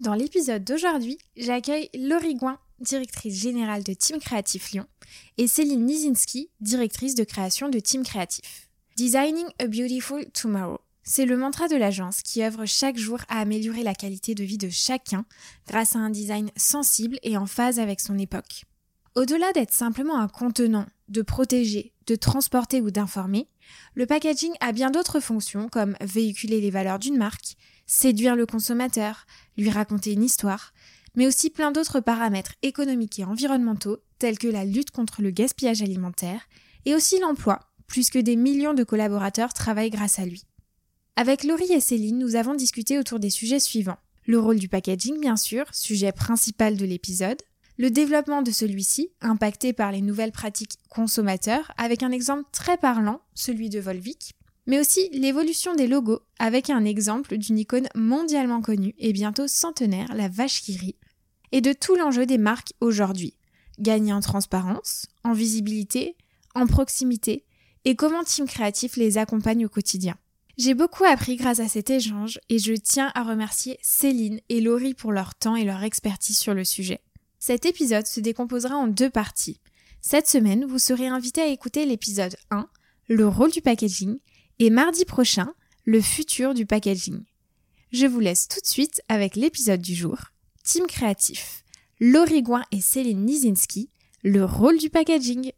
Dans l'épisode d'aujourd'hui, j'accueille Laurie Gouin, directrice générale de Team Créatif Lyon, et Céline Nizinski, directrice de création de Team Créatif. Designing a Beautiful Tomorrow. C'est le mantra de l'agence qui œuvre chaque jour à améliorer la qualité de vie de chacun grâce à un design sensible et en phase avec son époque. Au-delà d'être simplement un contenant, de protéger, de transporter ou d'informer, le packaging a bien d'autres fonctions comme véhiculer les valeurs d'une marque, séduire le consommateur, lui raconter une histoire, mais aussi plein d'autres paramètres économiques et environnementaux tels que la lutte contre le gaspillage alimentaire et aussi l'emploi, puisque des millions de collaborateurs travaillent grâce à lui. Avec Laurie et Céline, nous avons discuté autour des sujets suivants. Le rôle du packaging, bien sûr, sujet principal de l'épisode, le développement de celui-ci, impacté par les nouvelles pratiques consommateurs, avec un exemple très parlant, celui de Volvic, mais aussi l'évolution des logos, avec un exemple d'une icône mondialement connue et bientôt centenaire, la vache qui rit, et de tout l'enjeu des marques aujourd'hui. Gagner en transparence, en visibilité, en proximité, et comment Team Créatif les accompagne au quotidien. J'ai beaucoup appris grâce à cet échange et je tiens à remercier Céline et Laurie pour leur temps et leur expertise sur le sujet. Cet épisode se décomposera en deux parties. Cette semaine, vous serez invité à écouter l'épisode 1, le rôle du packaging, et mardi prochain, le futur du packaging. Je vous laisse tout de suite avec l'épisode du jour. Team créatif. Laurie Gouin et Céline Nizinski, le rôle du packaging.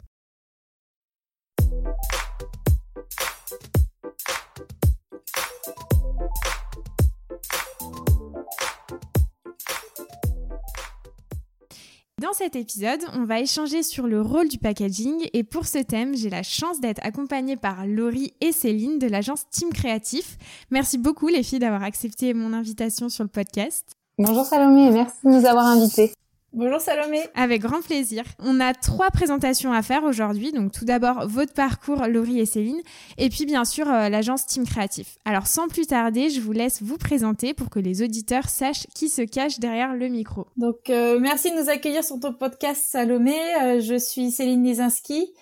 Dans cet épisode, on va échanger sur le rôle du packaging et pour ce thème, j'ai la chance d'être accompagnée par Laurie et Céline de l'agence Team Créatif. Merci beaucoup les filles d'avoir accepté mon invitation sur le podcast. Bonjour Salomé, merci de nous avoir invités. Bonjour Salomé. Avec grand plaisir. On a trois présentations à faire aujourd'hui. Donc tout d'abord votre parcours, Laurie et Céline, et puis bien sûr euh, l'agence Team Créatif. Alors sans plus tarder, je vous laisse vous présenter pour que les auditeurs sachent qui se cache derrière le micro. Donc euh, merci de nous accueillir sur ton podcast Salomé. Euh, je suis Céline Nizinski.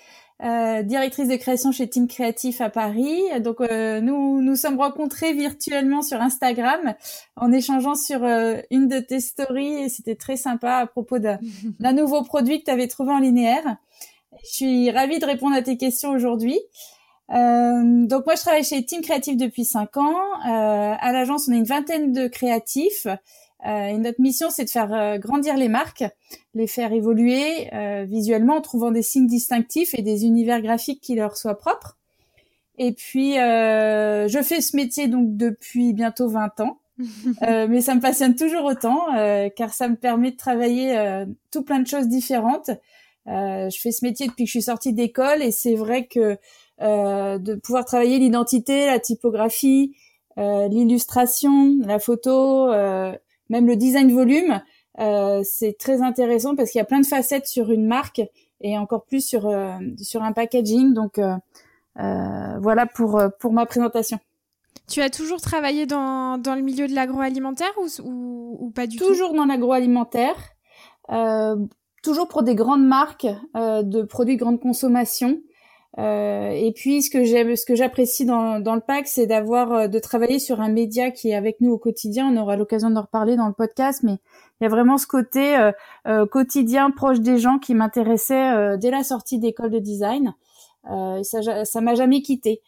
Euh, directrice de création chez Team Créatif à Paris. Donc euh, nous nous sommes rencontrés virtuellement sur Instagram en échangeant sur euh, une de tes stories et c'était très sympa à propos d'un nouveau produit que tu avais trouvé en linéaire. Je suis ravie de répondre à tes questions aujourd'hui. donc moi je travaille chez Team Créatif depuis cinq ans. à l'agence on a une vingtaine de créatifs. Euh, et notre mission, c'est de faire euh, grandir les marques, les faire évoluer euh, visuellement en trouvant des signes distinctifs et des univers graphiques qui leur soient propres. Et puis, je fais ce métier donc depuis bientôt 20 ans. mais ça me passionne toujours autant car ça me permet de travailler tout plein de choses différentes. je fais ce métier depuis que je suis sortie d'école et c'est vrai que de pouvoir travailler l'identité, la typographie, l'illustration, la photo, même le design volume, euh, c'est très intéressant parce qu'il y a plein de facettes sur une marque et encore plus sur euh, sur un packaging. Donc euh, voilà pour pour ma présentation. Tu as toujours travaillé dans, dans le milieu de l'agroalimentaire ou, ou, ou, pas du toujours tout? Toujours dans l'agroalimentaire, toujours pour des grandes marques de produits de grande consommation. Euh, et puis ce que j'aime, ce que j'apprécie dans, le pack, c'est d'avoir euh, de travailler sur un média qui est avec nous au quotidien. On aura l'occasion d'en reparler dans le podcast, mais il y a vraiment ce côté euh, quotidien proche des gens qui m'intéressait dès la sortie d'école de design. ça, ça m'a jamais quitté.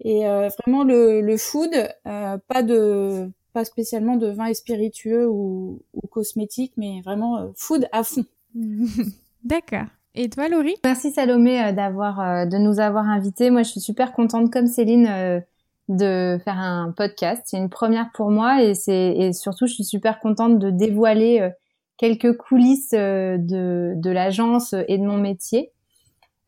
Et vraiment le, le food, pas de pas spécialement de vin et spiritueux ou, ou cosmétique, mais vraiment food à fond. D'accord. Et toi, Laurie? Merci Salomé euh, d'avoir euh, de nous avoir invités. Moi, je suis super contente, comme Céline, euh, de faire un podcast. C'est une première pour moi et c'est et surtout, je suis super contente de dévoiler quelques coulisses de de l'agence et de mon métier.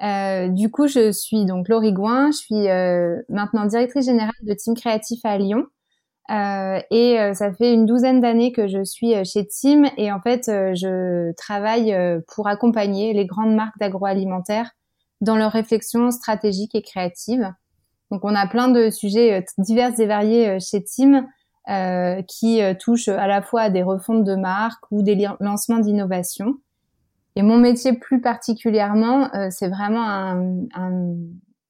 du coup, je suis donc Laurie Gouin. Je suis maintenant directrice générale de Team Créatif à Lyon. Euh, et euh, ça fait une douzaine d'années que je suis euh, chez Team et en fait je travaille pour accompagner les grandes marques d'agroalimentaire dans leur réflexion stratégique et créative. Donc on a plein de sujets divers et variés chez Team euh, qui touchent à la fois à des refontes de marques ou des lancements d'innovation. Et mon métier plus particulièrement, c'est vraiment un, un,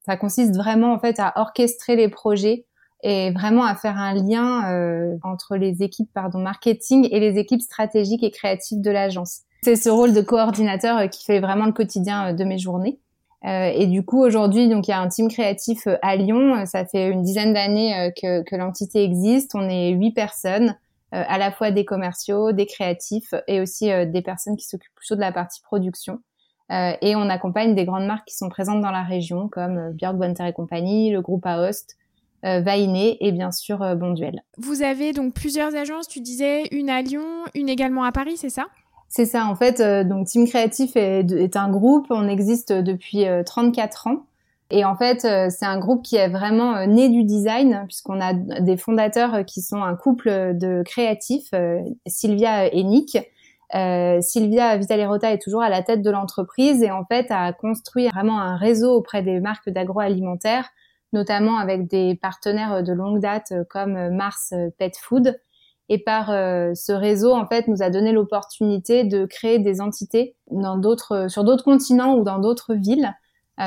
ça consiste vraiment en fait à orchestrer les projets et vraiment à faire un lien euh, entre les équipes pardon marketing et les équipes stratégiques et créatives de l'agence. C'est ce rôle de coordinateur euh, qui fait vraiment le quotidien euh, de mes journées. et du coup aujourd'hui donc il y a un team créatif à Lyon. Ça fait une dizaine d'années que, que l'entité existe. On est huit personnes, à la fois des commerciaux, des créatifs et aussi des personnes qui s'occupent plutôt de la partie production. et on accompagne des grandes marques qui sont présentes dans la région comme Björk Bonter et compagnie, le groupe Aost, euh, Vainé et bien sûr euh, Bonduel. Vous avez donc plusieurs agences, tu disais une à Lyon, une également à Paris, c'est ça? C'est ça, en fait, euh, donc Team Créatif est, un groupe, on existe depuis 34 ans. Et en fait, c'est un groupe qui est vraiment né du design, puisqu'on a des fondateurs qui sont un couple de créatifs, Sylvia et Nick. Sylvia Vitalerota est toujours à la tête de l'entreprise et en fait a construit vraiment un réseau auprès des marques d'agroalimentaire notamment avec des partenaires de longue date euh, comme euh, Mars euh, Pet Food. Et par ce réseau, en fait, nous a donné l'opportunité de créer des entités dans d'autres, sur d'autres continents ou dans d'autres villes.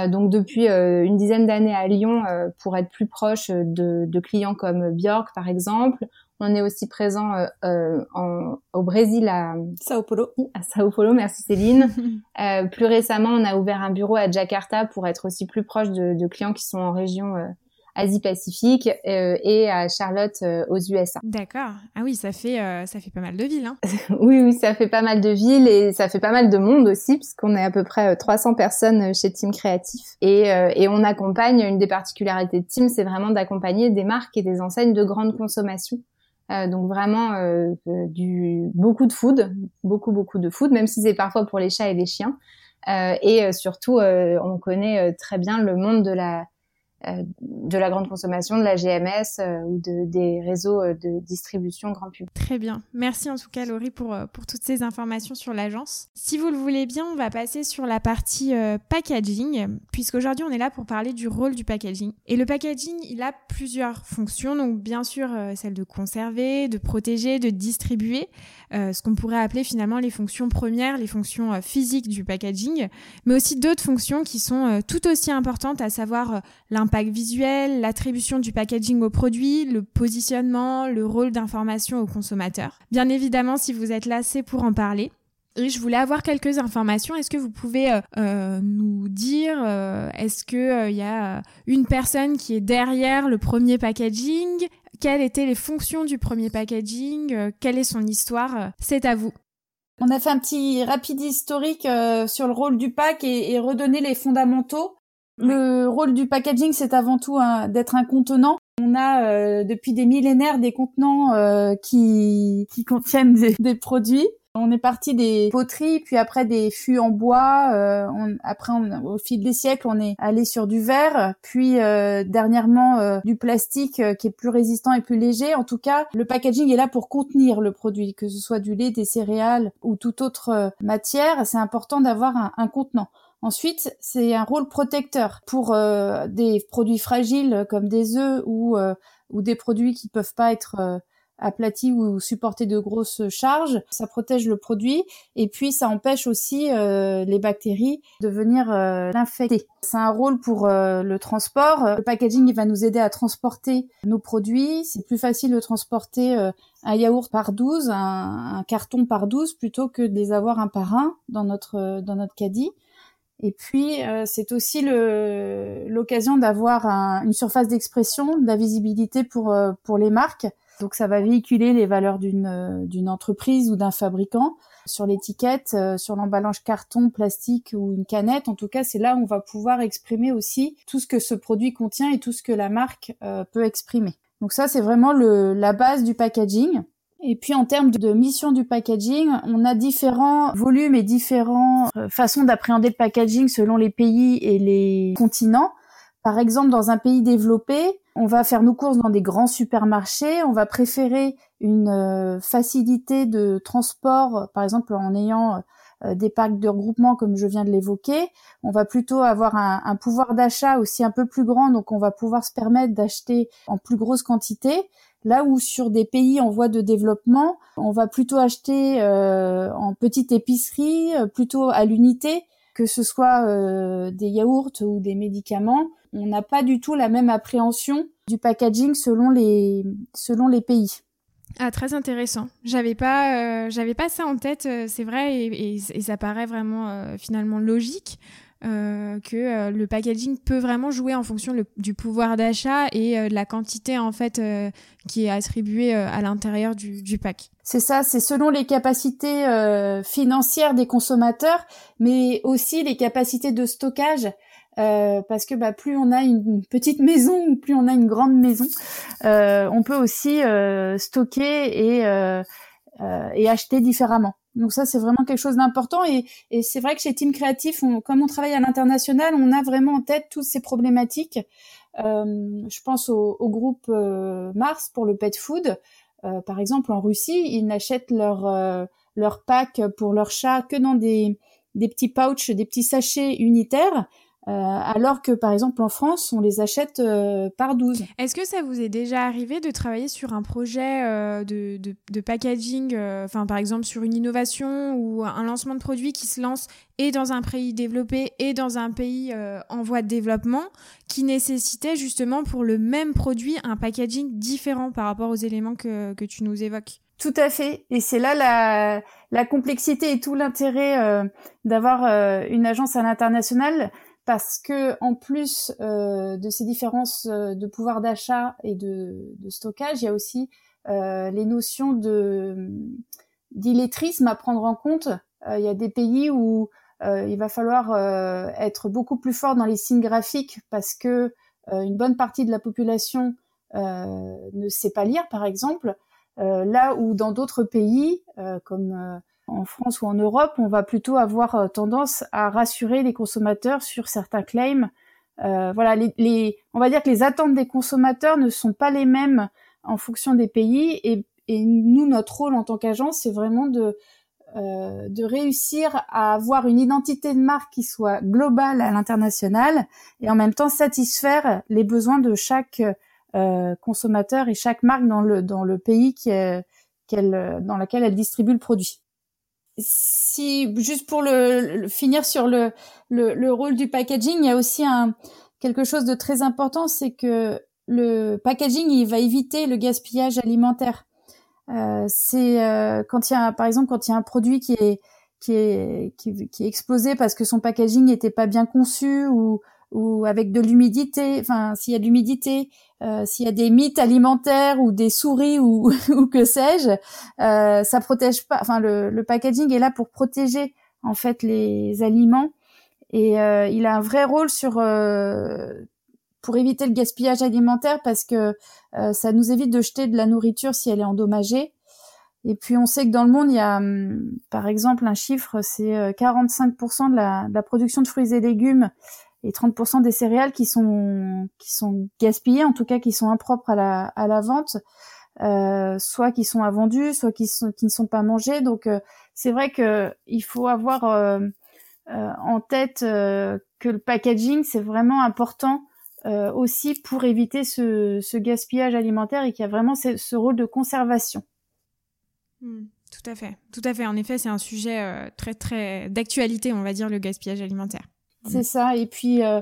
donc depuis une dizaine d'années à Lyon pour être plus proche de, de, clients comme Björk par exemple. On est aussi présent euh, euh, en, au Brésil à Sao Paulo. À Sao Paulo, merci Céline. euh, plus récemment, on a ouvert un bureau à Jakarta pour être aussi plus proche de, de clients qui sont en région euh, Asie-Pacifique euh, et à Charlotte euh, aux USA. D'accord. Ah oui, ça fait ça fait pas mal de villes. Hein. oui, oui, ça fait pas mal de villes et ça fait pas mal de monde aussi puisqu'on est à peu près 300 personnes chez Team Créatif et, et on accompagne. Une des particularités de Team, c'est vraiment d'accompagner des marques et des enseignes de grande consommation euh, donc vraiment euh, du beaucoup de food, beaucoup beaucoup de food, même si c'est parfois pour les chats et les chiens. Euh, et surtout, on connaît très bien le monde de la euh, de la grande consommation, de la GMS euh, ou de, des réseaux euh, de distribution grand public. Très bien. Merci en tout cas Laurie pour, pour toutes ces informations sur l'agence. Si vous le voulez bien, on va passer sur la partie packaging, puisqu'aujourd'hui on est là pour parler du rôle du packaging. Et le packaging, il a plusieurs fonctions, donc bien sûr celle de conserver, de protéger, de distribuer, ce qu'on pourrait appeler finalement les fonctions premières, les fonctions physiques du packaging, mais aussi d'autres fonctions qui sont tout aussi importantes, à savoir l'impact l'impact visuel, l'attribution du packaging au produit, le positionnement, le rôle d'information au consommateur. Bien évidemment, si vous êtes là, c'est pour en parler. Je voulais avoir quelques informations. Est-ce que vous pouvez euh, euh, nous dire, euh, est-ce qu'il y a une personne qui est derrière le premier packaging? Quelles étaient les fonctions du premier packaging? Quelle est son histoire? C'est à vous. On a fait un petit rapide historique sur le rôle du pack et, et redonner les fondamentaux. Le rôle du packaging, c'est avant tout d'être un contenant. On a euh, depuis des millénaires des contenants euh, qui, qui contiennent des, produits. On est parti des poteries, puis après des fûts en bois. Euh, après, au fil des siècles, on est allé sur du verre, puis dernièrement du plastique qui est plus résistant et plus léger. En tout cas, le packaging est là pour contenir le produit, que ce soit du lait, des céréales ou toute autre matière. C'est important d'avoir un, un contenant. Ensuite, c'est un rôle protecteur pour euh, des produits fragiles comme des œufs ou, euh, ou des produits qui peuvent pas être euh, aplatis ou supporter de grosses charges. Ça protège le produit et puis ça empêche aussi les bactéries de venir l'infecter. C'est un rôle pour le transport. Le packaging il va nous aider à transporter nos produits. C'est plus facile de transporter un yaourt par 12, un, un, carton par 12 plutôt que de les avoir un par un dans notre dans notre caddie. Et puis, euh, c'est aussi l'occasion d'avoir une surface d'expression, de la visibilité pour, euh, pour les marques. Donc, ça va véhiculer les valeurs d'une euh, d'une entreprise ou d'un fabricant sur l'étiquette, sur l'emballage carton, plastique ou une canette. En tout cas, c'est là où on va pouvoir exprimer aussi tout ce que ce produit contient et tout ce que la marque peut exprimer. Donc ça, c'est vraiment le, la base du packaging. Et puis en termes de mission du packaging, on a différents volumes et différentes euh, façons d'appréhender le packaging selon les pays et les continents. Par exemple, dans un pays développé, on va faire nos courses dans des grands supermarchés, on va préférer une euh, facilité de transport, par exemple en ayant euh, des parcs de regroupement comme je viens de l'évoquer. On va plutôt avoir un, un pouvoir d'achat aussi un peu plus grand, donc on va pouvoir se permettre d'acheter en plus grosse quantité. Là où sur des pays en voie de développement, on va plutôt acheter euh, en petite épicerie, euh, plutôt à l'unité, que ce soit des yaourts ou des médicaments, on n'a pas du tout la même appréhension du packaging selon les selon les pays. Ah, très intéressant. J'avais pas, euh, j'avais pas ça en tête, euh, c'est vrai, et, et, ça paraît vraiment euh, finalement logique que le packaging peut vraiment jouer en fonction du pouvoir d'achat et de la quantité en fait qui est attribuée à l'intérieur du, du pack. C'est ça, c'est selon les capacités financières des consommateurs, mais aussi les capacités de stockage. Euh, parce que bah, plus on a une petite maison ou plus on a une grande maison, euh, on peut aussi euh, stocker et, euh, et acheter différemment. Donc ça, c'est vraiment quelque chose d'important. Et, c'est vrai que chez Team Créatif, on, comme on travaille à l'international, on a vraiment en tête toutes ces problématiques. je pense au, groupe Mars pour le pet food. par exemple, en Russie, ils n'achètent leur leur pack pour leur chat que dans des des petits pouches, des petits sachets unitaires. Euh, alors que par exemple en France, on les achète euh, par 12. Est-ce que ça vous est déjà arrivé de travailler sur un projet euh, de, de, packaging, enfin par exemple sur une innovation ou un lancement de produit qui se lance et dans un pays développé et dans un pays en voie de développement, qui nécessitait justement pour le même produit un packaging différent par rapport aux éléments que, que tu nous évoques? Tout à fait. Et c'est là la, la, complexité et tout l'intérêt d'avoir une agence à l'international parce que en plus euh, de ces différences euh, de pouvoir d'achat et de, stockage, il y a aussi euh, les notions de d'illettrisme à prendre en compte. il y a des pays où il va falloir être beaucoup plus fort dans les signes graphiques parce que une bonne partie de la population ne sait pas lire, par exemple. là où dans d'autres pays, comme en France ou en Europe, on va plutôt avoir euh, tendance à rassurer les consommateurs sur certains claims. Euh, voilà, les, on va dire que les attentes des consommateurs ne sont pas les mêmes en fonction des pays. Et, nous, notre rôle en tant qu'agence, c'est vraiment de, euh, de réussir à avoir une identité de marque qui soit globale à l'international et en même temps satisfaire les besoins de chaque consommateur et chaque marque dans le, dans le pays dans lequel elle distribue le produit si juste pour finir sur le, le, rôle du packaging, il y a aussi quelque chose de très important, c'est que le packaging il va éviter le gaspillage alimentaire. Euh, c'est euh, quand il y a par exemple quand il y a un produit qui est qui est qui est explosé parce que son packaging n'était pas bien conçu ou ou avec de l'humidité, enfin s'il y a de l'humidité, euh, s'il y a des mythes alimentaires ou des souris ou, ou que sais-je, euh, ça protège pas. Enfin le, le, packaging est là pour protéger en fait les aliments et euh, il a un vrai rôle sur euh, pour éviter le gaspillage alimentaire parce que euh, ça nous évite de jeter de la nourriture si elle est endommagée. Et puis on sait que dans le monde, il y a hum, par exemple un chiffre, c'est 45% de la, de la production de fruits et légumes et 30% des céréales qui sont qui sont gaspillées, en tout cas qui sont impropres à la à la vente, euh, soit qui sont invendus, soit qui sont qui ne sont pas mangés. Donc euh, c'est vrai que il faut avoir euh, euh en tête euh, que le packaging c'est vraiment important aussi pour éviter ce, ce gaspillage alimentaire et qu'il y a vraiment ce, ce rôle de conservation. Hmm, tout à fait, tout à fait. En effet, c'est un sujet très très d'actualité, on va dire, le gaspillage alimentaire. C'est ça. Et puis, euh,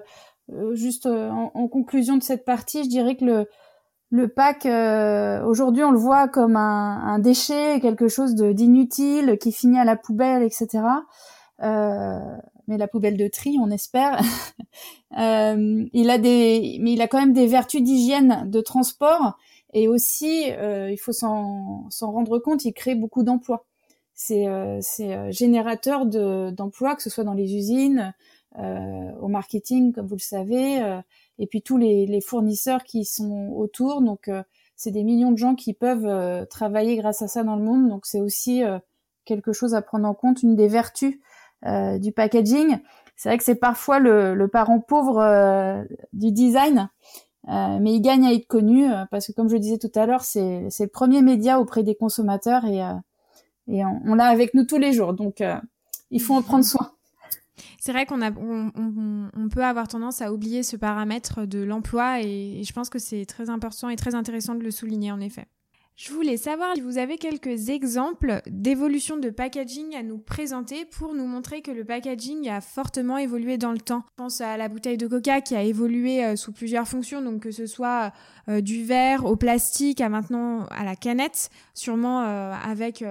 euh juste euh, en, conclusion de cette partie, je dirais que le, le pack, euh, aujourd'hui, on le voit comme un, un déchet, quelque chose d'inutile qui finit à la poubelle, etc. mais la poubelle de tri, on espère. il a des, mais il a quand même des vertus d'hygiène, de transport, et aussi, il faut s'en rendre compte, il crée beaucoup d'emplois. C'est générateur d'emplois, que ce soit dans les usines, euh, au marketing, comme vous le savez, euh, et puis tous les, les, fournisseurs qui sont autour. Donc, euh, c'est des millions de gens qui peuvent travailler grâce à ça dans le monde. Donc, c'est aussi quelque chose à prendre en compte, une des vertus du packaging. C'est vrai que c'est parfois le, le, parent pauvre du design, mais il gagne à être connu parce que, comme je disais tout à l'heure, c'est le premier média auprès des consommateurs et, et on, on l'a avec nous tous les jours. Donc, il faut en prendre soin. C'est vrai qu'on peut avoir tendance à oublier ce paramètre de l'emploi et, je pense que c'est très important et très intéressant de le souligner en effet. Je voulais savoir si vous avez quelques exemples d'évolution de packaging à nous présenter pour nous montrer que le packaging a fortement évolué dans le temps. Je pense à la bouteille de coca qui a évolué euh, sous plusieurs fonctions, donc que ce soit euh, du verre au plastique à maintenant à la canette, sûrement euh, avec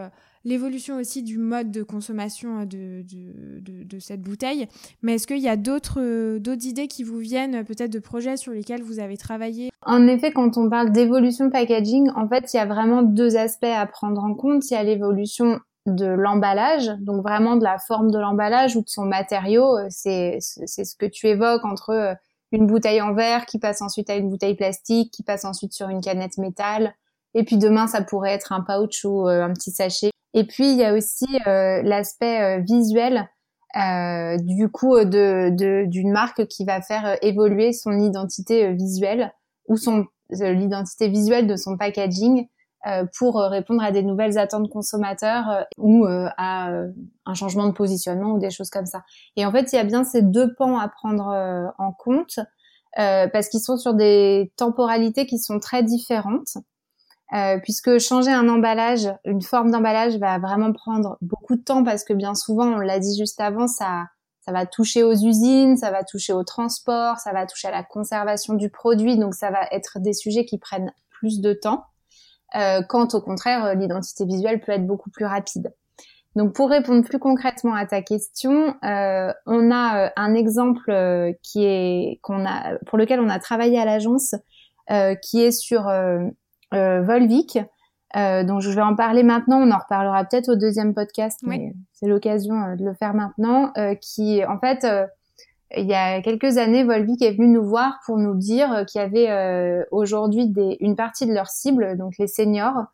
l'évolution aussi du mode de consommation de, de, de, cette bouteille. Mais est-ce qu'il y a d'autres d'autres idées qui vous viennent, peut-être de projets sur lesquels vous avez travaillé? En effet, quand on parle d'évolution packaging, en fait, il y a vraiment deux aspects à prendre en compte. Il y a l'évolution de l'emballage, donc vraiment de la forme de l'emballage ou de son matériau. C'est c'est ce que tu évoques entre une bouteille en verre qui passe ensuite à une bouteille plastique, qui passe ensuite sur une canette métal. Et puis demain, ça pourrait être un pouch ou un petit sachet. Et puis il y a aussi euh, l'aspect euh, visuel euh, du coup de d'une marque qui va faire évoluer son identité visuelle ou son l'identité visuelle de son packaging pour répondre à des nouvelles attentes consommateurs ou à un changement de positionnement ou des choses comme ça. Et en fait, il y a bien ces deux pans à prendre en compte parce qu'ils sont sur des temporalités qui sont très différentes. Euh, puisque changer un emballage, une forme d'emballage va vraiment prendre beaucoup de temps parce que bien souvent, on l'a dit juste avant, ça, ça va toucher aux usines, ça va toucher au transport, ça va toucher à la conservation du produit, donc ça va être des sujets qui prennent plus de temps. Euh, quand au contraire, l'identité visuelle peut être beaucoup plus rapide. Donc pour répondre plus concrètement à ta question, euh, on a euh, un exemple euh, qui est qu'on a pour lequel on a travaillé à l'agence, qui est sur euh, Volvic. Euh, donc je vais en parler maintenant, on en reparlera peut-être au deuxième podcast, mais c'est l'occasion euh, de le faire maintenant. Euh, qui, en fait, il y a quelques années, Volvic est venu nous voir pour nous dire qu'il y avait aujourd'hui une partie de leur cible, donc les seniors,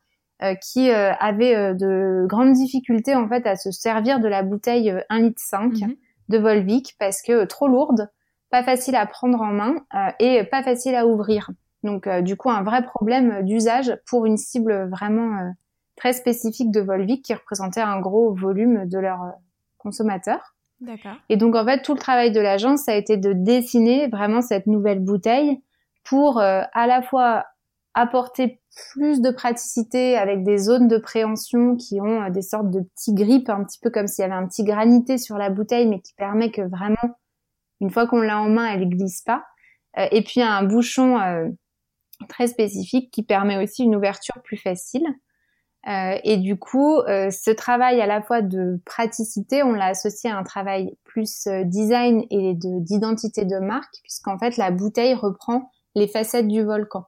qui avaient de grandes difficultés en fait à se servir de la bouteille 1 litre 5 mhm. de Volvic parce que trop lourde, pas facile à prendre en main et pas facile à ouvrir. Donc euh, du coup un vrai problème d'usage pour une cible vraiment euh, très spécifique de Volvic qui représentait un gros volume de leurs euh, consommateurs. D'accord. Et donc en fait tout le travail de l'agence a été de dessiner vraiment cette nouvelle bouteille pour à la fois apporter plus de praticité avec des zones de préhension qui ont des sortes de petits grippes, un petit peu comme s'il y avait un petit granité sur la bouteille, mais qui permet que vraiment, une fois qu'on l'a en main, elle glisse pas. et puis un bouchon très spécifique qui permet aussi une ouverture plus facile. Euh, et du coup, euh, ce travail à la fois de praticité, on l'a associé à un travail plus euh, design et de d'identité de marque, puisqu'en fait la bouteille reprend les facettes du volcan,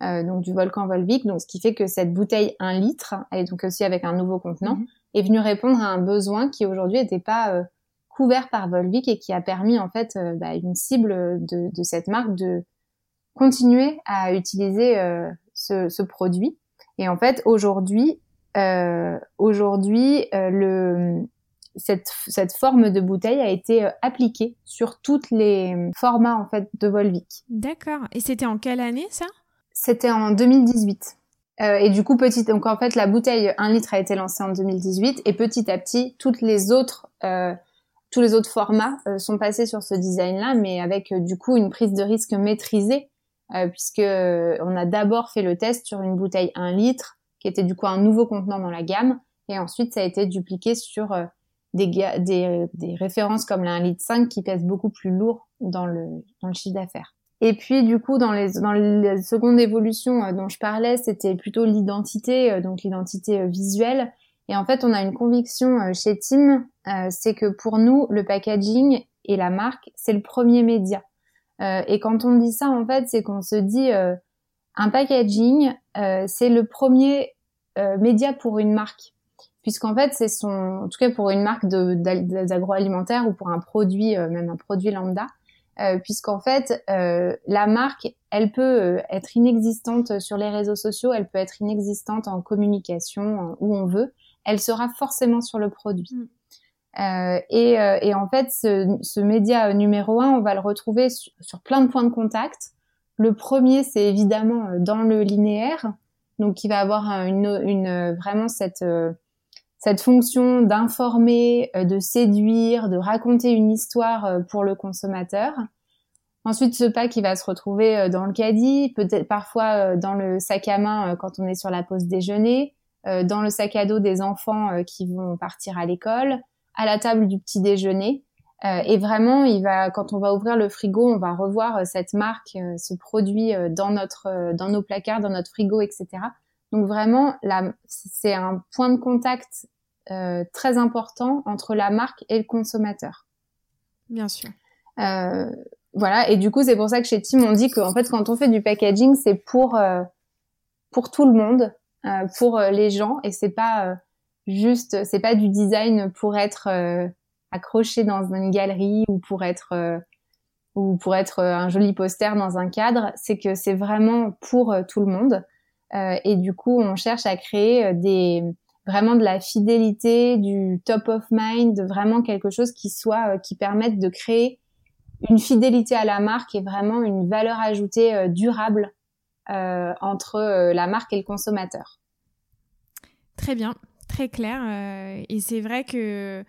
donc du volcan Volvic. Donc ce qui fait que cette bouteille 1 litre, elle est donc aussi avec un nouveau contenant, mhm. est venue répondre à un besoin qui aujourd'hui n'était pas couvert par Volvic et qui a permis en fait bah, une cible de, de cette marque de continuer à utiliser euh, ce, ce, produit. Et en fait, aujourd'hui, euh, aujourd'hui, euh, le cette, cette forme de bouteille a été appliquée sur toutes les formats en fait de Volvic. D'accord. Et c'était en quelle année ça? C'était en 2018. Euh, et du coup, petit, donc en fait, la bouteille 1 litre a été lancée en 2018 et petit à petit, toutes les autres, euh, tous les autres formats sont passés sur ce design-là, mais avec du coup une prise de risque maîtrisée euh, puisque euh, on a d'abord fait le test sur une bouteille 1 litre, qui était du coup un nouveau contenant dans la gamme, et ensuite ça a été dupliqué sur euh, des, des, des, références comme la 1 litre 5 qui pèsent beaucoup plus lourd dans le, dans le chiffre d'affaires. Et puis du coup dans les dans seconde évolution dont je parlais, c'était plutôt l'identité, donc l'identité visuelle. Et en fait, on a une conviction chez Tim, c'est que pour nous, le packaging et la marque, c'est le premier média. Euh, et quand on dit ça, en fait, c'est qu'on se dit euh, un packaging, euh, c'est le premier média pour une marque. Puisqu'en fait c'est son en tout cas pour une marque d'agroalimentaire ou pour un produit même un produit lambda euh, puisqu'en fait euh, la marque elle peut être inexistante sur les réseaux sociaux elle peut être inexistante en communication où on veut. Elle sera forcément sur le produit. Mm. Euh, et, euh, et, en fait, ce, ce, média numéro un, on va le retrouver sur, plein de points de contact. Le premier, c'est évidemment euh, dans le linéaire, donc qui va avoir une, une vraiment cette cette fonction d'informer, de séduire, de raconter une histoire pour le consommateur. Ensuite, ce pack, il va se retrouver dans le caddie, peut-être parfois dans le sac à main quand on est sur la pause déjeuner, dans le sac à dos des enfants qui vont partir à l'école, à la table du petit déjeuner. et vraiment, il va, quand on va ouvrir le frigo, on va revoir cette marque, ce produit dans notre, dans nos placards, dans notre frigo, etc. Donc vraiment, c'est un point de contact euh, très important entre la marque et le consommateur. Bien sûr. Euh, voilà, et du coup, c'est pour ça que chez Tim, on dit qu'en fait, quand on fait du packaging, c'est pour euh, pour tout le monde, euh, pour euh, les gens, et c'est pas juste, c'est pas du design pour être accroché dans une galerie ou pour être ou pour être un joli poster dans un cadre. C'est que c'est vraiment pour tout le monde. Euh, et du coup, on cherche à créer euh, des vraiment de la fidélité, du top of mind, vraiment quelque chose qui soit euh, qui permette de créer une fidélité à la marque et vraiment une valeur ajoutée durable euh, entre la marque et le consommateur. Très bien, très clair. Euh, et c'est vrai que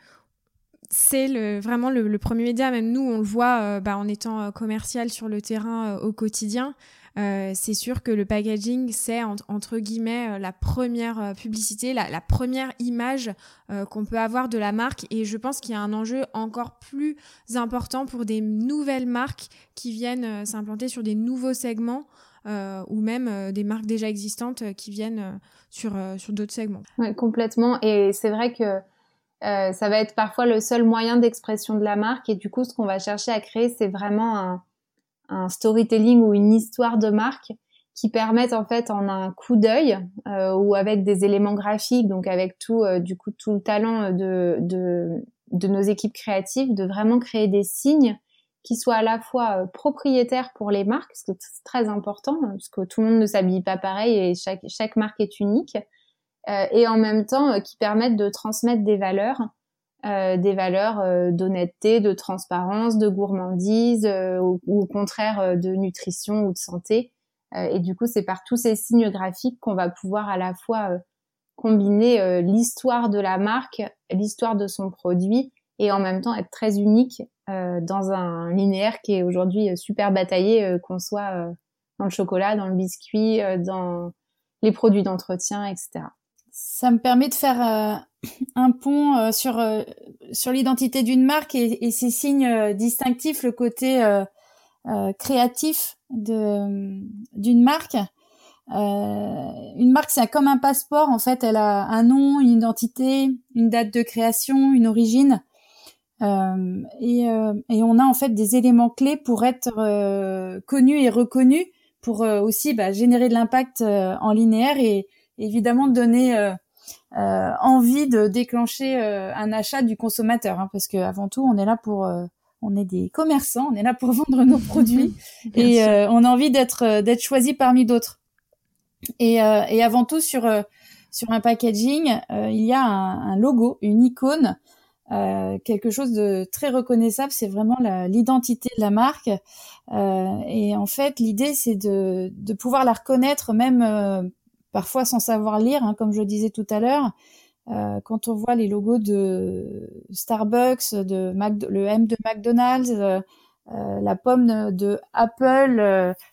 c'est vraiment le, premier média, même nous, on le voit euh, bah, en étant commercial sur le terrain au quotidien. Euh, c'est sûr que le packaging, c'est entre guillemets euh, la première euh, publicité, la, première image qu'on peut avoir de la marque. Et je pense qu'il y a un enjeu encore plus important pour des nouvelles marques qui viennent s'implanter sur des nouveaux segments. Ou même des marques déjà existantes qui viennent sur, sur d'autres segments. Oui, complètement. Et c'est vrai que ça va être parfois le seul moyen d'expression de la marque. Et du coup, ce qu'on va chercher à créer, c'est vraiment un, storytelling ou une histoire de marque qui permettent en fait en un coup d'œil euh, ou avec des éléments graphiques, donc avec tout euh, du coup tout le talent de, de nos équipes créatives, de vraiment créer des signes qui soient à la fois euh, propriétaires pour les marques, ce que c'est très important, hein, parce que tout le monde ne s'habille pas pareil et chaque, marque est unique, et en même temps qui permettent de transmettre des valeurs euh, des valeurs euh, d'honnêteté, de transparence, de gourmandise euh, ou, au contraire de nutrition ou de santé. et du coup, c'est par tous ces signes graphiques qu'on va pouvoir à la fois combiner l'histoire de la marque, l'histoire de son produit et en même temps être très unique dans un linéaire qui est aujourd'hui super bataillé, qu'on soit dans le chocolat, dans le biscuit, dans les produits d'entretien, etc. Ça me permet de faire un pont euh, sur euh, sur l'identité d'une marque et, et, ses signes euh, distinctifs, le côté créatif de d'une marque. une marque, c'est comme un passeport. En fait, elle a un nom, une identité, une date de création, une origine. Et, et on a en fait des éléments clés pour être connu et reconnu, pour aussi bah, générer de l'impact en linéaire et évidemment donner euh, envie de déclencher euh, un achat du consommateur, hein, parce que avant tout, on est là pour euh, on est des commerçants, on est là pour vendre nos produits et on a envie d'être d'être choisi parmi d'autres. Et, et, avant tout sur sur un packaging, il y a un, logo, une icône, quelque chose de très reconnaissable. C'est vraiment l'identité de la marque. et en fait, l'idée c'est de de pouvoir la reconnaître même parfois sans savoir lire, hein, comme je disais tout à l'heure. Euh, quand on voit les logos de Starbucks, de le M de McDonald's, euh, euh, la pomme de Apple,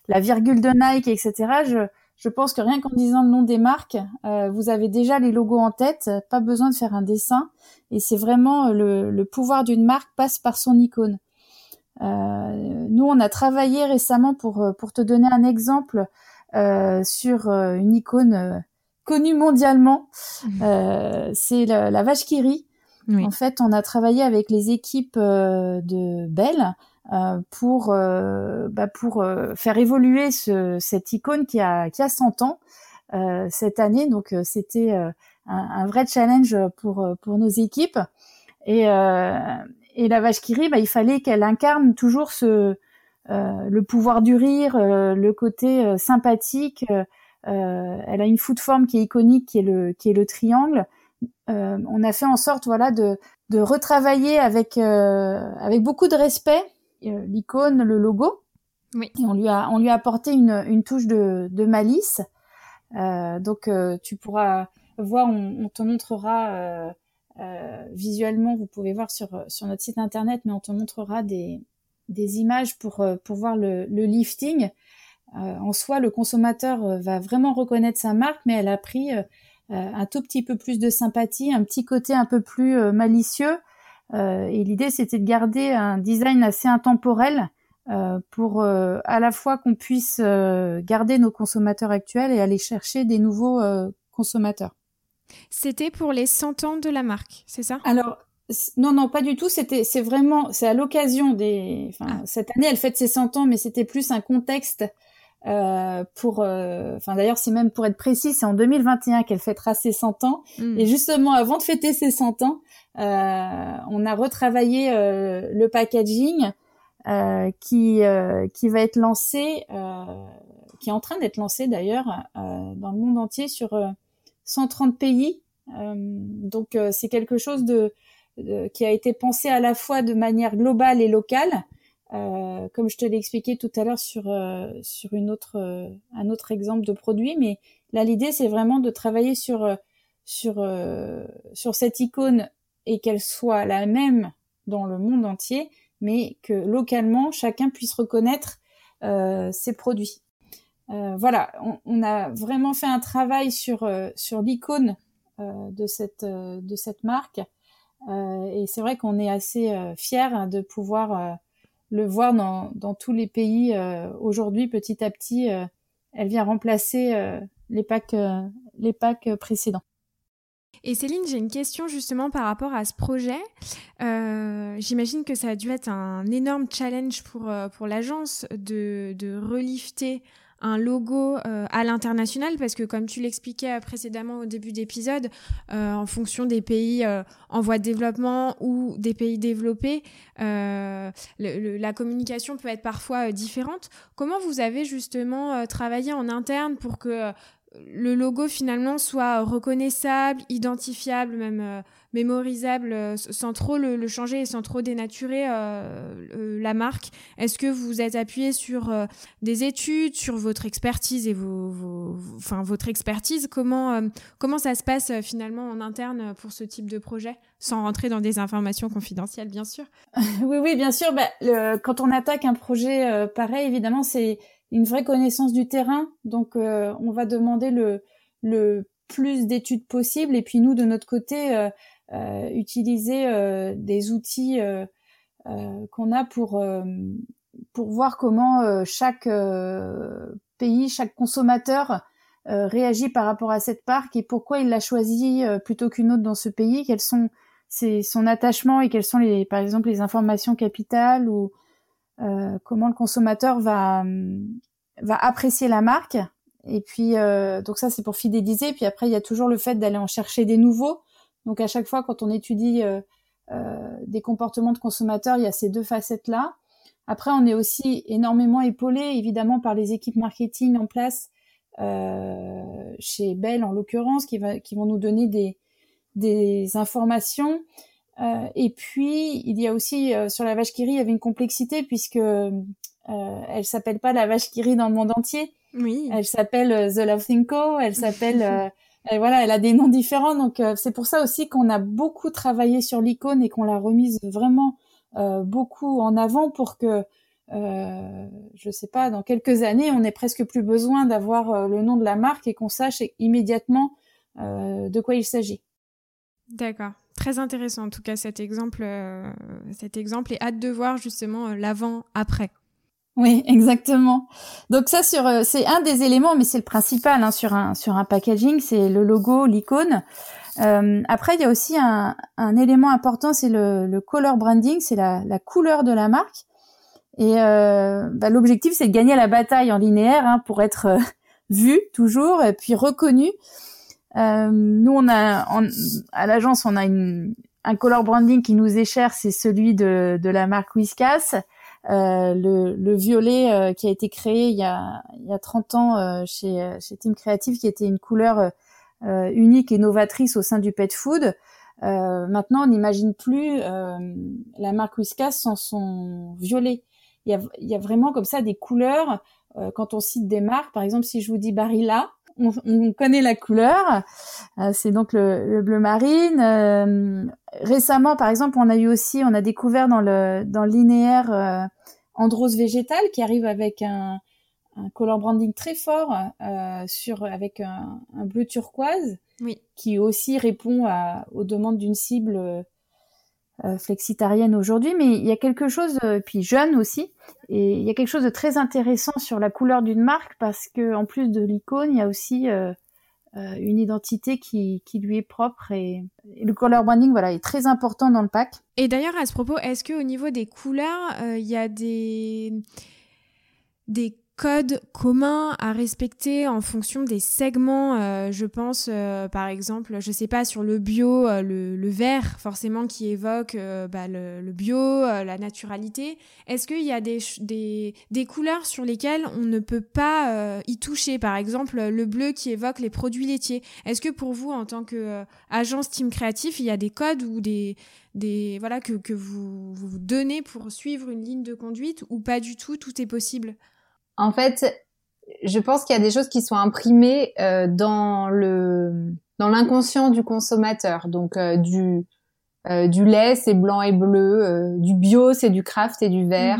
la virgule de Nike, etc. Je, je pense que rien qu'en disant le nom des marques, vous avez déjà les logos en tête, pas besoin de faire un dessin. Et c'est vraiment le, le pouvoir d'une marque passe par son icône. nous, on a travaillé récemment pour pour te donner un exemple euh, sur euh, une icône euh, connue mondialement. Mmh. c'est la, vache qui rit. En fait, on a travaillé avec les équipes de Bell pour bah, pour faire évoluer ce, cette icône qui a qui a 100 ans cette année. Donc c'était un, un, vrai challenge pour pour nos équipes. Et et la vache qui rit, bah, il fallait qu'elle incarne toujours ce euh, le pouvoir du rire, euh, le côté euh, sympathique. elle a une foot forme qui est iconique, qui est le, qui est le triangle. on a fait en sorte, voilà, de, de retravailler avec avec beaucoup de respect l'icône, le logo. Oui. Et on lui a on lui a apporté une, une touche de, de malice. donc tu pourras voir, on, on te montrera visuellement, vous pouvez voir sur sur notre site internet, mais on te montrera des des images pour pour voir le, le lifting. en soi, le consommateur va vraiment reconnaître sa marque, mais elle a pris un tout petit peu plus de sympathie, un petit côté un peu plus malicieux. Et l'idée, c'était de garder un design assez intemporel euh, pour euh, à la fois qu'on puisse euh, garder nos consommateurs actuels et aller chercher des nouveaux consommateurs. C'était pour les 100 ans de la marque, c'est ça? Alors non non pas du tout, c'était c'est vraiment c'est à l'occasion des enfin ah. cette année elle fête ses 100 ans mais c'était plus un contexte euh, pour enfin d'ailleurs c'est même pour être précis, c'est en 2021 qu'elle fêtera ses 100 ans hmm. et justement avant de fêter ses 100 ans, euh, on a retravaillé le packaging euh, qui euh, qui va être lancé, euh, qui est en train d'être lancé d'ailleurs dans le monde entier sur 130 pays. donc c'est quelque chose de, qui a été pensé à la fois de manière globale et locale. Euh, comme je te l'ai expliqué tout à l'heure sur sur une autre un autre exemple de produit, mais là l'idée c'est vraiment de travailler sur sur sur cette icône et qu'elle soit la même dans le monde entier, mais que localement, chacun puisse reconnaître euh, ses produits. Euh, voilà, on, a vraiment fait un travail sur euh, sur l'icône de cette de cette marque, et c'est vrai qu'on est assez fier de pouvoir le voir dans, dans tous les pays aujourd'hui. Petit à petit, elle vient remplacer les packs les packs précédents. Et Céline, j'ai une question justement par rapport à ce projet. Euh, J'imagine que ça a dû être un énorme challenge pour, euh, pour l'agence de, de relifter un logo euh, à l'international parce que comme tu l'expliquais précédemment au début d'épisode, euh, en fonction des pays euh, en voie de développement ou des pays développés, le, la communication peut être parfois différente. Comment vous avez justement travaillé en interne pour que le logo finalement soit reconnaissable, identifiable, même euh, mémorisable, euh, sans trop le, changer et sans trop dénaturer euh, la marque. Est-ce que vous êtes appuyé sur des études, sur votre expertise et vos, enfin votre expertise? Comment comment ça se passe finalement en interne pour ce type de projet, sans rentrer dans des informations confidentielles, bien sûr Oui, oui, bien sûr. Bah, quand on attaque un projet pareil, évidemment, c'est une vraie connaissance du terrain. Donc, euh, on va demander le, le plus d'études possibles. Et puis, nous, de notre côté, euh, euh, utiliser des outils qu'on a pour, pour voir comment chaque pays, chaque consommateur réagit par rapport à cette parc et pourquoi il l'a choisi plutôt qu'une autre dans ce pays. Quels sont ses, son attachement et quelles sont, les, par exemple, les informations capitales ou euh, comment le consommateur va va apprécier la marque. Et puis euh, donc ça c'est pour fidéliser. Puis après il y a toujours le fait d'aller en chercher des nouveaux. Donc à chaque fois quand on étudie euh, des comportements de consommateurs, il y a ces deux facettes là. Après on est aussi énormément épaulé évidemment par les équipes marketing en place chez Bell en l'occurrence qui, va, qui vont nous donner des, des informations. Euh, et puis, il y a aussi euh, sur la vache qui rit, il y avait une complexité puisque euh, elle s'appelle pas la vache qui rit dans le monde entier. Oui. Elle s'appelle The Love Co. Elle s'appelle voilà, elle a des noms différents. Donc c'est pour ça aussi qu'on a beaucoup travaillé sur l'icône et qu'on l'a remise vraiment beaucoup en avant pour que euh, je sais pas, dans quelques années, on n'ait presque plus besoin d'avoir le nom de la marque et qu'on sache immédiatement de quoi il s'agit. D'accord. Très intéressant en tout cas cet exemple, euh, cet exemple et hâte de voir justement euh, l'avant-après. Oui, exactement. Donc ça sur euh, c'est un des éléments, mais c'est le principal hein, sur un sur un packaging, c'est le logo, l'icône. après, il y a aussi un, un élément important, c'est le, le, color branding, c'est la, la, couleur de la marque. Et bah, l'objectif, c'est de gagner la bataille en linéaire hein, pour être vu toujours et puis reconnu. Euh, nous, on a à l'agence, on a une, un color branding qui nous est cher, c'est celui de, de la marque Whiskas. Euh, le, le, violet euh, qui a été créé il y a, il y a 30 ans euh, chez, chez Team Creative, qui était une couleur unique et novatrice au sein du pet food. maintenant, on n'imagine plus la marque Whiskas sans son violet. Il y, a, il y a vraiment comme ça des couleurs. quand on cite des marques, par exemple, si je vous dis Barilla, on, connaît la couleur. c'est donc le, bleu marine. récemment, par exemple, on a eu aussi, on a découvert dans le dans le linéaire androse végétal qui arrive avec un, un color branding très fort sur avec un, un bleu turquoise oui. qui aussi répond à, aux demandes d'une cible euh, flexitarienne aujourd'hui, mais il y a quelque chose, euh, puis jeune aussi, et il y a quelque chose de très intéressant sur la couleur d'une marque parce que en plus de l'icône, il y a aussi euh, euh une identité qui, qui, lui est propre et, le color branding voilà est très important dans le pack. Et d'ailleurs à ce propos, est-ce que au niveau des couleurs, il y a des des codes communs à respecter en fonction des segments. Euh, je pense, euh, par exemple, je sais pas, sur le bio, euh, le, vert, forcément, qui évoque bah, le, bio, la naturalité. Est-ce qu'il y a des, couleurs sur lesquelles on ne peut pas y toucher? Par exemple, le bleu qui évoque les produits laitiers. Est-ce que pour vous, en tant qu'agence Team Créatif, il y a des codes ou des, voilà que, que vous, vous donnez pour suivre une ligne de conduite ou pas du tout Tout est possible? En fait, je pense qu'il y a des choses qui sont imprimées euh, dans le dans l'inconscient du consommateur. Donc euh, du euh, du lait, c'est blanc et bleu. du bio, c'est du craft et du vert.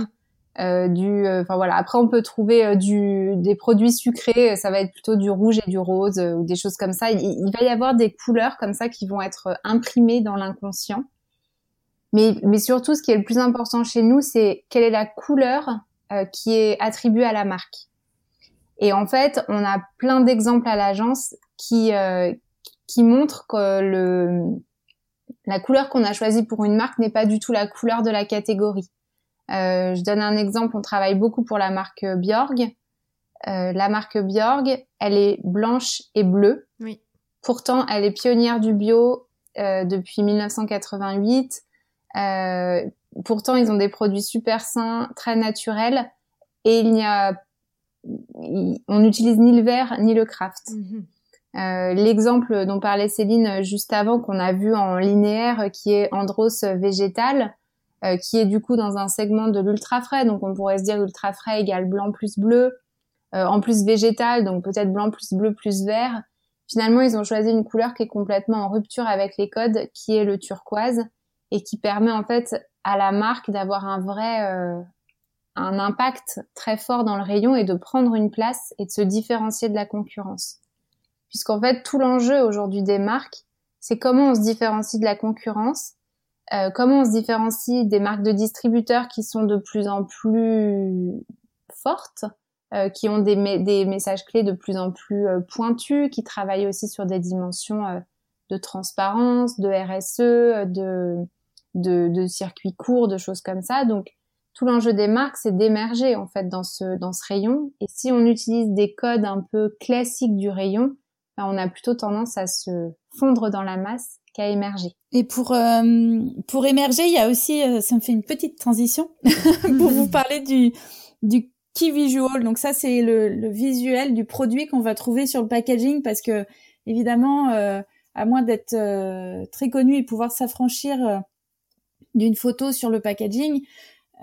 Mhm. du, enfin voilà. Après, on peut trouver du des produits sucrés. Ça va être plutôt du rouge et du rose ou des choses comme ça. Il, va y avoir des couleurs comme ça qui vont être imprimées dans l'inconscient. Mais mais surtout, ce qui est le plus important chez nous, c'est quelle est la couleur euh, qui est attribué à la marque. Et en fait, on a plein d'exemples à l'agence qui euh, qui montrent que le la couleur qu'on a choisie pour une marque n'est pas du tout la couleur de la catégorie. Euh, je donne un exemple, on travaille beaucoup pour la marque Bjorg. Euh, la marque Bjorg, elle est blanche et bleue. Oui. Pourtant, elle est pionnière du bio euh, depuis 1988. Euh, pourtant, ils ont des produits super sains, très naturels, et il n'y a, on n'utilise ni le verre ni le craft. Mhm. Euh, L'exemple dont parlait Céline juste avant, qu'on a vu en linéaire, qui est Andros végétal, euh, qui est du coup dans un segment de l'ultra frais, donc on pourrait se dire ultra frais égale blanc plus bleu, euh, en plus végétal, donc peut-être blanc plus bleu plus vert. Finalement, ils ont choisi une couleur qui est complètement en rupture avec les codes, qui est le turquoise, et qui permet en fait à la marque d'avoir un vrai euh, un impact très fort dans le rayon et de prendre une place et de se différencier de la concurrence. Puisqu'en fait, tout l'enjeu aujourd'hui des marques, c'est comment on se différencie de la concurrence, euh, comment on se différencie des marques de distributeurs qui sont de plus en plus fortes, euh, qui ont des, des, messages clés de plus en plus euh, pointus, qui travaillent aussi sur des dimensions euh, de transparence, de RSE, de de, de circuits courts, de choses comme ça. Donc tout l'enjeu des marques, c'est d'émerger en fait dans ce dans ce rayon. Et si on utilise des codes un peu classiques du rayon, ben, on a plutôt tendance à se fondre dans la masse qu'à émerger. Et pour euh, pour émerger, il y a aussi, euh, ça me fait une petite transition pour vous parler du du key visual. Donc ça, c'est le, le, visuel du produit qu'on va trouver sur le packaging parce que évidemment, euh, à moins d'être très connu et pouvoir s'affranchir d'une photo sur le packaging,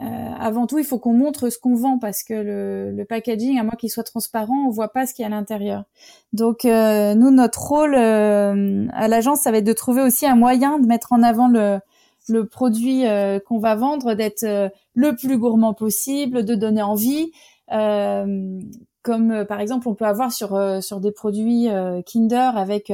euh, avant tout, il faut qu'on montre ce qu'on vend parce que le, le packaging, à moins qu'il soit transparent, on voit pas ce qu'il y a à l'intérieur. Donc euh, nous, notre rôle euh, à l'agence, ça va être de trouver aussi un moyen de mettre en avant le, le produit euh, qu'on va vendre, d'être le plus gourmand possible, de donner envie. comme par exemple, on peut avoir sur sur des produits Kinder avec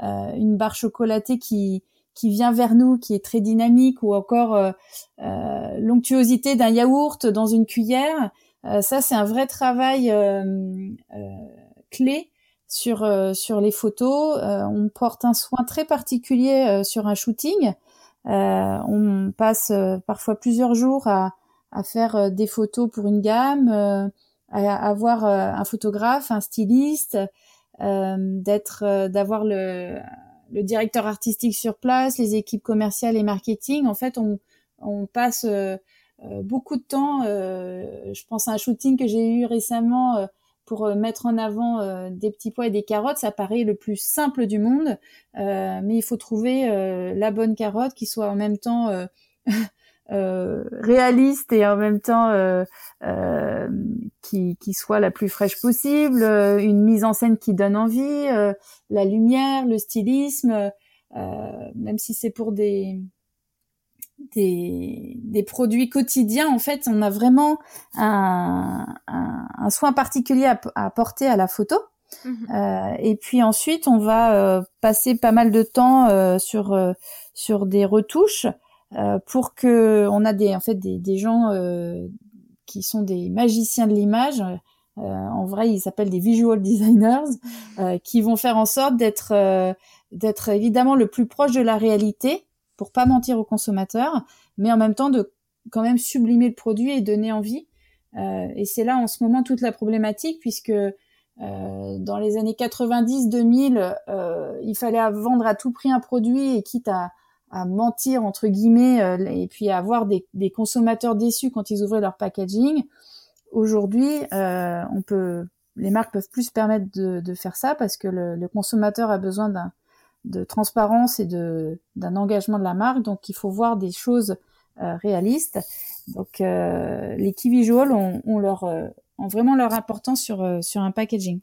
une barre chocolatée qui qui vient vers nous, qui est très dynamique, ou encore euh, euh, l'onctuosité d'un yaourt dans une cuillère. Euh, ça, c'est un vrai travail clé sur sur les photos. on porte un soin très particulier sur un shooting. on passe parfois plusieurs jours à, à faire des photos pour une gamme, à avoir un photographe, un styliste, d'être, d'avoir le le directeur artistique sur place, les équipes commerciales et marketing. En fait, on, on passe euh, euh, beaucoup de temps. Euh, je pense à un shooting que j'ai eu récemment pour mettre en avant des petits pois et des carottes. Ça paraît le plus simple du monde, mais il faut trouver la bonne carotte qui soit en même temps réaliste et en même temps qui, qui soit la plus fraîche possible, une mise en scène qui donne envie, la lumière, le stylisme, même si c'est pour des des, des, produits quotidiens, en fait, on a vraiment un, un, un soin particulier à, à, apporter à la photo. Mhm. Euh, et puis ensuite, on va euh, passer pas mal de temps euh, sur euh, sur des retouches euh, pour que on a des en fait des, des gens qui sont des magiciens de l'image. en vrai, ils s'appellent des visual designers, mhm. qui vont faire en sorte d'être d'être évidemment le plus proche de la réalité pour pas mentir aux consommateurs, mais en même temps de quand même sublimer le produit et donner envie. Euh, et c'est là en ce moment toute la problématique puisque euh, dans les années 90-2000, euh, il fallait vendre à tout prix un produit et quitte à, à mentir entre guillemets euh, et puis à avoir des, consommateurs déçus quand ils ouvraient leur packaging. Aujourd'hui, euh, on peut, les marques peuvent plus se permettre de, faire ça parce que le, consommateur a besoin d'un de transparence et de d'un engagement de la marque. Donc il faut voir des choses euh, réalistes. Donc les key visuals ont, leur vraiment leur importance sur sur un packaging.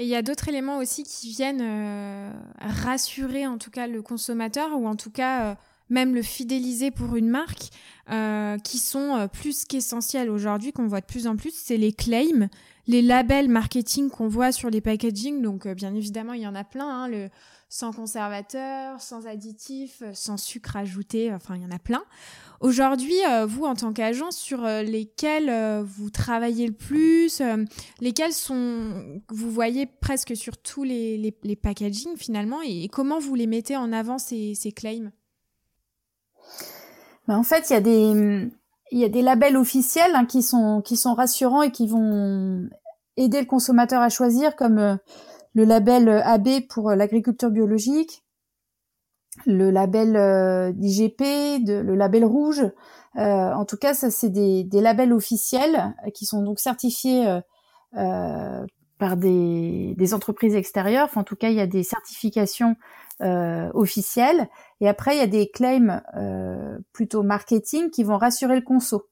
Et il y a d'autres éléments aussi qui viennent rassurer en tout cas le consommateur ou en tout cas même le fidéliser pour une marque, qui sont plus qu'essentiels aujourd'hui, qu'on voit de plus en plus, c'est les claims, les labels marketing qu'on voit sur les packaging. Donc bien évidemment, il y en a plein. Hein, sans conservateur, sans additifs, sans sucre ajouté, enfin il y en a plein. Aujourd'hui, euh, vous en tant qu'agence, sur euh, lesquels euh, vous travaillez le plus, lesquels sont, vous voyez presque sur tous les, les, les packaging finalement, et, comment vous les mettez en avant ces, claims? Ben, En fait, il y a des il y a des labels officiels hein, qui sont rassurants et qui vont aider le consommateur à choisir, comme le label euh, AB pour euh, l'agriculture biologique, le label euh, IGP, le label rouge. en tout cas, ça c'est des, labels officiels qui sont donc certifiés par des, entreprises extérieures. en tout cas, il y a des certifications officielles. Et après, il y a des claims plutôt marketing qui vont rassurer le conso.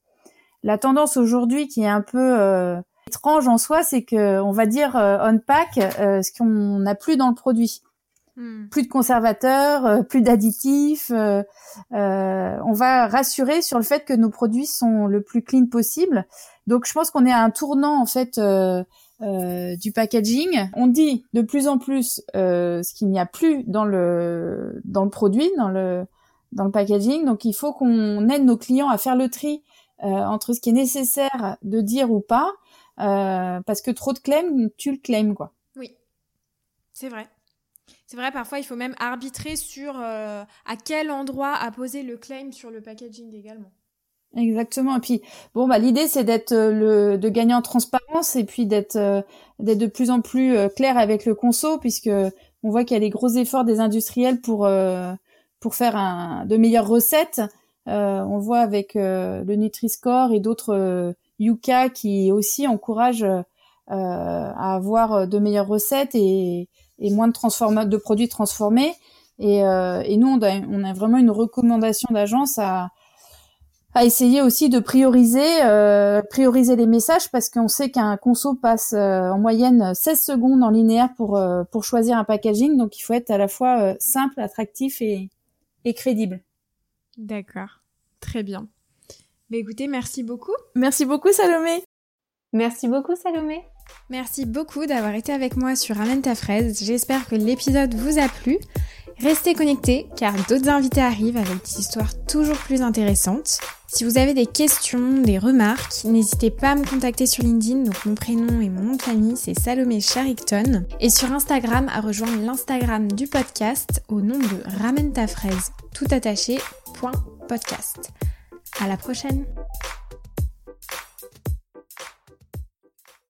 La tendance aujourd'hui qui est un peu étrange en soi, c'est que on va dire euh, on pack euh, ce qu'on n'a plus dans le produit. Hmm. Plus de conservateurs, euh, plus d'additifs. on va rassurer sur le fait que nos produits sont le plus clean possible. Donc je pense qu'on est à un tournant en fait du packaging. On dit de plus en plus ce qu'il n'y a plus dans le dans le produit, dans le dans le packaging. Donc il faut qu'on aide nos clients à faire le tri entre ce qui est nécessaire de dire ou pas euh, parce que trop de claims, tu le claims, quoi. Oui, c'est vrai. C'est vrai, parfois, il faut même arbitrer sur euh, à quel endroit apposer le claim sur le packaging également. Exactement. Et puis, bon, bah, l'idée, c'est d'être euh, le, de gagner en transparence et puis d'être, d'être de plus en plus clair avec le conso, puisque on voit qu'il y a des gros efforts des industriels pour, pour faire un, de meilleures recettes. on voit avec le Nutri-Score et d'autres Yuka qui aussi encourage euh, à avoir de meilleures recettes et, moins de, de produits transformés. Et, euh, nous, on a, vraiment une recommandation d'agence à, essayer aussi de prioriser, euh, prioriser les messages parce qu'on sait qu'un conso passe en moyenne 16 secondes en linéaire pour, pour choisir un packaging. Donc, il faut être à la fois simple, attractif et, et crédible. D'accord. Très bien. Bah écoutez, merci beaucoup. Merci beaucoup Salomé. Merci beaucoup Salomé. Merci beaucoup d'avoir été avec moi sur Ramène ta fraise. J'espère que l'épisode vous a plu. Restez connectés car d'autres invités arrivent avec des histoires toujours plus intéressantes. Si vous avez des questions, des remarques, n'hésitez pas à me contacter sur LinkedIn. Donc mon prénom et mon nom de famille c'est Salomé Charicton. Et sur Instagram à rejoindre l'Instagram du podcast au nom de Ramène ta fraise tout attaché. Podcast. À la prochaine!